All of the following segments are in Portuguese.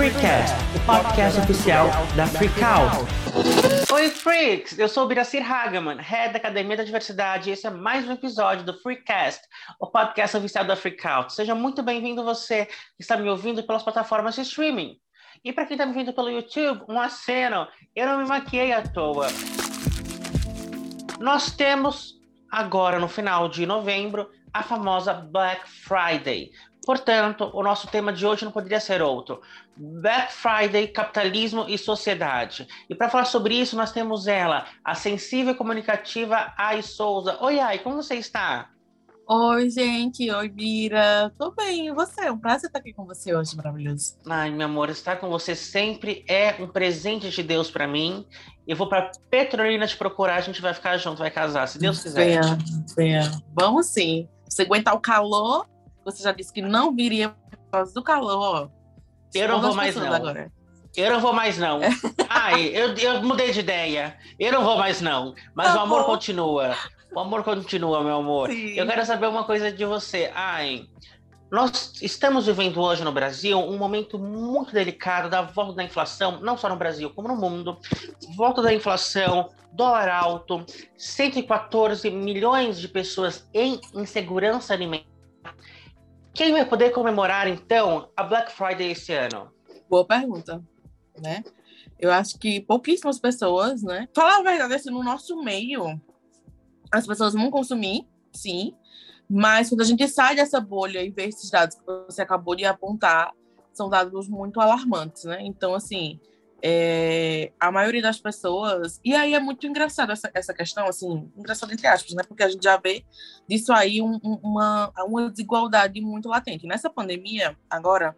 Freecast, o podcast oficial da Freakout. Oi, Freaks! Eu sou o Biracir Hagaman, head da Academia da Diversidade, e esse é mais um episódio do Freecast, o podcast oficial da Freakout. Seja muito bem-vindo você que está me ouvindo pelas plataformas de streaming. E para quem está me vendo pelo YouTube, um aceno, eu não me maquiei à toa. Nós temos agora, no final de novembro, a famosa Black Friday. Portanto, o nosso tema de hoje não poderia ser outro. Black Friday, capitalismo e sociedade. E para falar sobre isso, nós temos ela, a sensível e comunicativa Ai Souza. Oi, Ai, como você está? Oi, gente. Oi, Bira. Tô bem, e você? É um prazer estar aqui com você hoje, maravilhoso. Ai, meu amor, estar com você sempre é um presente de Deus para mim. Eu vou para Petrolina te procurar, a gente vai ficar junto, vai casar, se Deus quiser. Venha, venha. Vamos sim. Você aguentar o calor, você já disse que não viria por causa do calor. Eu não vou mais não. Agora. Eu não vou mais não. Ai, eu, eu mudei de ideia. Eu não vou mais não. Mas o amor continua. O amor continua, meu amor. Sim. Eu quero saber uma coisa de você. Ai, nós estamos vivendo hoje no Brasil um momento muito delicado da volta da inflação, não só no Brasil, como no mundo. Volta da inflação, dólar alto, 114 milhões de pessoas em insegurança alimentar. Quem vai poder comemorar, então, a Black Friday esse ano? Boa pergunta, né? Eu acho que pouquíssimas pessoas, né? Falar a verdade, assim, no nosso meio, as pessoas vão consumir, sim, mas quando a gente sai dessa bolha e vê esses dados que você acabou de apontar, são dados muito alarmantes, né? Então, assim, é, a maioria das pessoas. E aí é muito engraçado essa, essa questão, assim, engraçado entre aspas, né? Porque a gente já vê disso aí um, uma, uma desigualdade muito latente. Nessa pandemia, agora,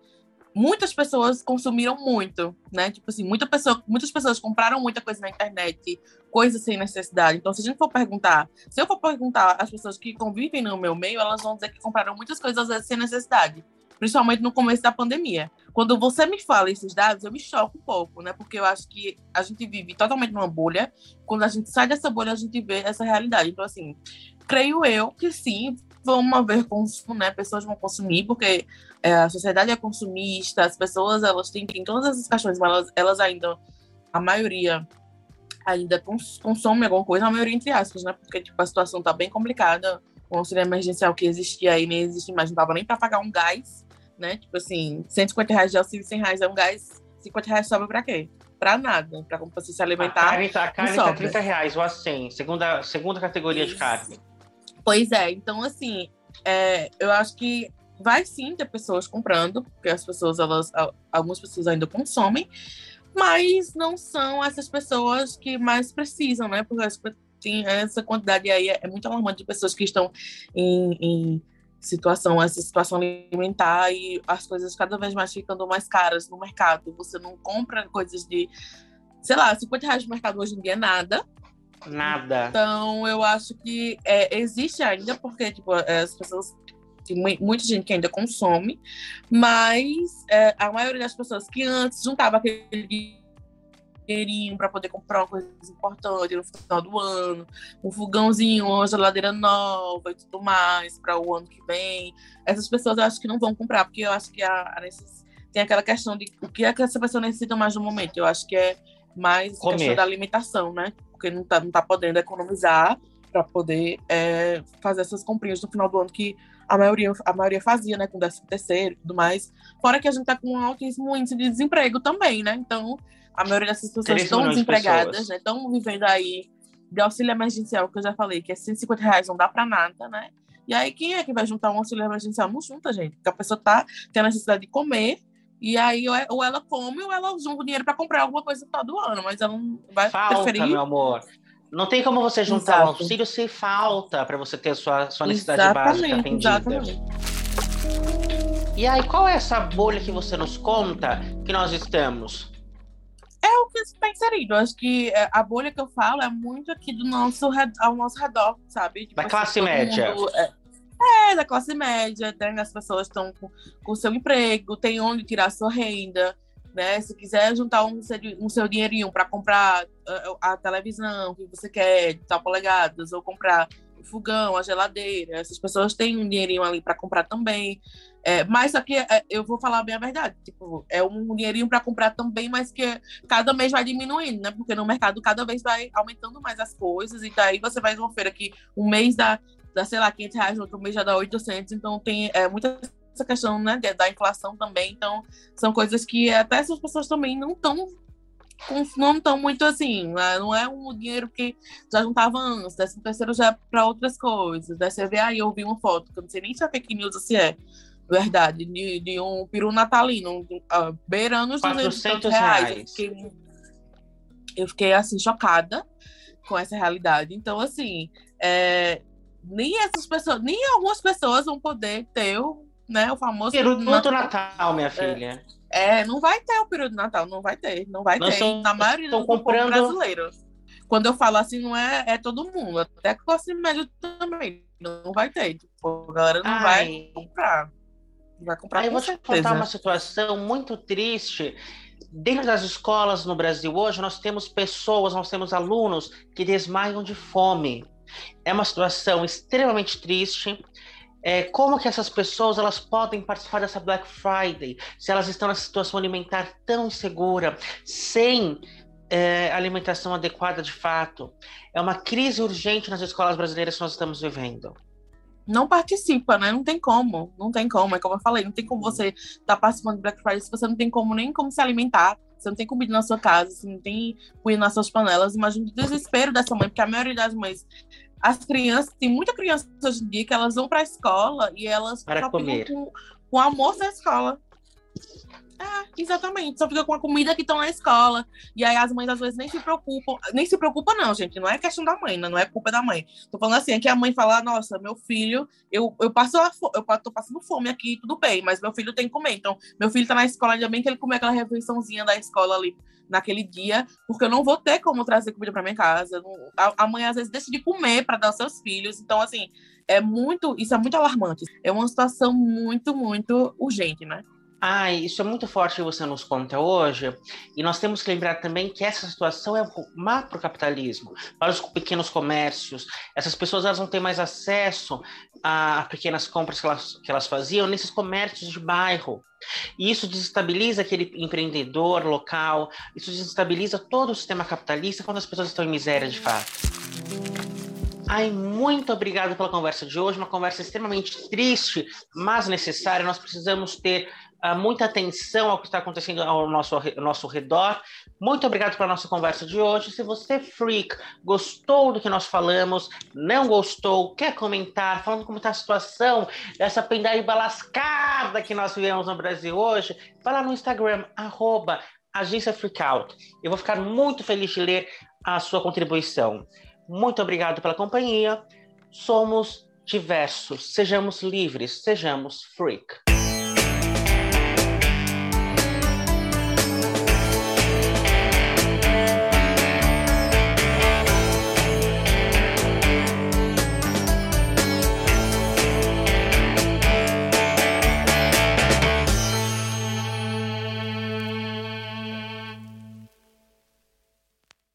muitas pessoas consumiram muito, né? Tipo assim, muita pessoa, muitas pessoas compraram muita coisa na internet, coisas sem necessidade. Então, se a gente for perguntar, se eu for perguntar às pessoas que convivem no meu meio, elas vão dizer que compraram muitas coisas às vezes sem necessidade, principalmente no começo da pandemia. Quando você me fala esses dados, eu me choco um pouco, né? Porque eu acho que a gente vive totalmente numa bolha. Quando a gente sai dessa bolha, a gente vê essa realidade. Então, assim, creio eu que sim, vão haver consumo, né? Pessoas vão consumir, porque é, a sociedade é consumista, as pessoas elas têm, todas essas questões, mas elas, elas ainda, a maioria ainda cons, consome alguma coisa, a maioria entre aspas, né? Porque tipo, a situação tá bem complicada, o auxílio emergencial que existia aí nem existe mais, não dava nem para pagar um gás, né? Tipo assim, 150 reais de auxílio, 100 reais é um gás, 50 reais sobra para quê? Para nada, para você se alimentar. A carne, tá, a carne tá 30 reais, ou assim, segunda, segunda categoria Isso. de carne. Pois é, então assim, é, eu acho que vai sim ter pessoas comprando, porque as pessoas, elas, algumas pessoas ainda consomem, mas não são essas pessoas que mais precisam, né? Porque tem essa quantidade aí é, é muito alarmante de pessoas que estão em, em situação, essa situação alimentar e as coisas cada vez mais ficando mais caras no mercado. Você não compra coisas de, sei lá, 50 reais no mercado hoje em dia é nada. Nada. Então, eu acho que é, existe ainda, porque tipo, é, as pessoas. Tem muita gente que ainda consome, mas é, a maioria das pessoas que antes juntava aquele dinheirinho para poder comprar uma coisa importante no final do ano, um fogãozinho, uma geladeira nova e tudo mais para o ano que vem. Essas pessoas eu acho que não vão comprar, porque eu acho que a, a necess... tem aquela questão de o que é que essa pessoa necessita mais no momento. Eu acho que é mais Comer. questão da alimentação, né? porque não está não tá podendo economizar para poder é, fazer essas comprinhas no final do ano que a maioria, a maioria fazia, né, com 13 terceiro e tudo mais. Fora que a gente está com um altíssimo índice de desemprego também, né? Então, a maioria dessas pessoas estão desempregadas, né? Estão vivendo aí de auxílio emergencial, que eu já falei, que é 150 reais, não dá para nada, né? E aí, quem é que vai juntar um auxílio emergencial? Não junta, gente. Porque a pessoa tá, tem a necessidade de comer, e aí, é, ou ela come, ou ela junta o dinheiro para comprar alguma coisa todo ano, mas ela não vai falta, preferir. meu amor. Não tem como você juntar Exato. o auxílio se falta para você ter a sua, sua necessidade exatamente, básica atendida. Exatamente. E aí, qual é essa bolha que você nos conta que nós estamos? É que está inserido. Acho que é, a bolha que eu falo é muito aqui do nosso, ao nosso redor, sabe? Tipo, da assim, classe média. Mundo, é, é, da classe média, né? as pessoas estão com, com seu emprego, tem onde tirar sua renda, né? Se quiser juntar um, um seu dinheirinho para comprar a, a, televisão que você quer, de tal polegadas, ou comprar o fogão, a geladeira, essas pessoas têm um dinheirinho ali para comprar também. É, mas que é, eu vou falar bem a verdade. Tipo, é um dinheirinho para comprar também, mas que cada mês vai diminuindo, né? Porque no mercado cada vez vai aumentando mais as coisas. E daí você vai uma feira que um mês dá, dá sei lá, 500 reais, outro mês já dá 800. Então tem é, muita essa questão né, da inflação também. Então são coisas que até essas pessoas também não estão não estão muito assim, né? não é um dinheiro que já juntava antes, décimo terceiro já é para outras coisas. Daí você vê aí, eu vi uma foto, que eu não sei nem se é fake news ou se é verdade, de, de um peru natalino, uh, beirando os 400 reais. reais. Eu, fiquei, eu fiquei, assim, chocada com essa realidade. Então, assim, é, nem essas pessoas, nem algumas pessoas vão poder ter o, né, o famoso peru do Natal, Natal minha filha. É, é, não vai ter o peru do Natal, não vai ter, não vai Nós ter. Na maioria dos comprando... brasileiro. Quando eu falo assim, não é, é todo mundo, até classe média também. Não vai ter. Tipo, a galera não Ai. vai comprar. Vai comprar Aí eu vou te contar uma situação muito triste. Dentro das escolas no Brasil hoje, nós temos pessoas, nós temos alunos que desmaiam de fome. É uma situação extremamente triste. É, como que essas pessoas elas podem participar dessa Black Friday se elas estão nessa situação alimentar tão insegura, sem é, alimentação adequada de fato? É uma crise urgente nas escolas brasileiras que nós estamos vivendo não participa, né? Não tem como, não tem como. É como eu falei, não tem como você estar tá participando do Black Friday se você não tem como nem como se alimentar, você não tem comida na sua casa, você não tem comida nas suas panelas. Imagina o desespero dessa mãe, porque a maioria das mães, as crianças, tem muita criança hoje em dia que elas vão para a escola e elas para comer com, com almoço da escola. É, exatamente. Só fica com a comida que estão na escola. E aí as mães às vezes nem se preocupam. Nem se preocupam, não, gente. Não é questão da mãe, né? não é culpa da mãe. Tô falando assim, é que a mãe fala, nossa, meu filho, eu, eu passo a eu tô passando fome aqui, tudo bem, mas meu filho tem que comer. Então, meu filho tá na escola, ainda bem que ele comeu aquela refeiçãozinha da escola ali naquele dia, porque eu não vou ter como trazer comida para minha casa. A, a mãe às vezes decide comer para dar aos seus filhos. Então, assim, é muito, isso é muito alarmante. É uma situação muito, muito urgente, né? Ah, isso é muito forte que você nos conta hoje. E nós temos que lembrar também que essa situação é má para o capitalismo, para os pequenos comércios. Essas pessoas elas não têm mais acesso a pequenas compras que elas, que elas faziam nesses comércios de bairro. E isso desestabiliza aquele empreendedor local, isso desestabiliza todo o sistema capitalista quando as pessoas estão em miséria de fato. Ai, muito obrigado pela conversa de hoje, uma conversa extremamente triste, mas necessária. Nós precisamos ter muita atenção ao que está acontecendo ao nosso, ao nosso redor. Muito obrigado pela nossa conversa de hoje. Se você, freak, gostou do que nós falamos, não gostou, quer comentar, falando como está a situação dessa pendaíba lascada que nós vivemos no Brasil hoje, vai lá no Instagram, arroba Agência Freakout. Eu vou ficar muito feliz de ler a sua contribuição. Muito obrigado pela companhia. Somos diversos, sejamos livres, sejamos freak.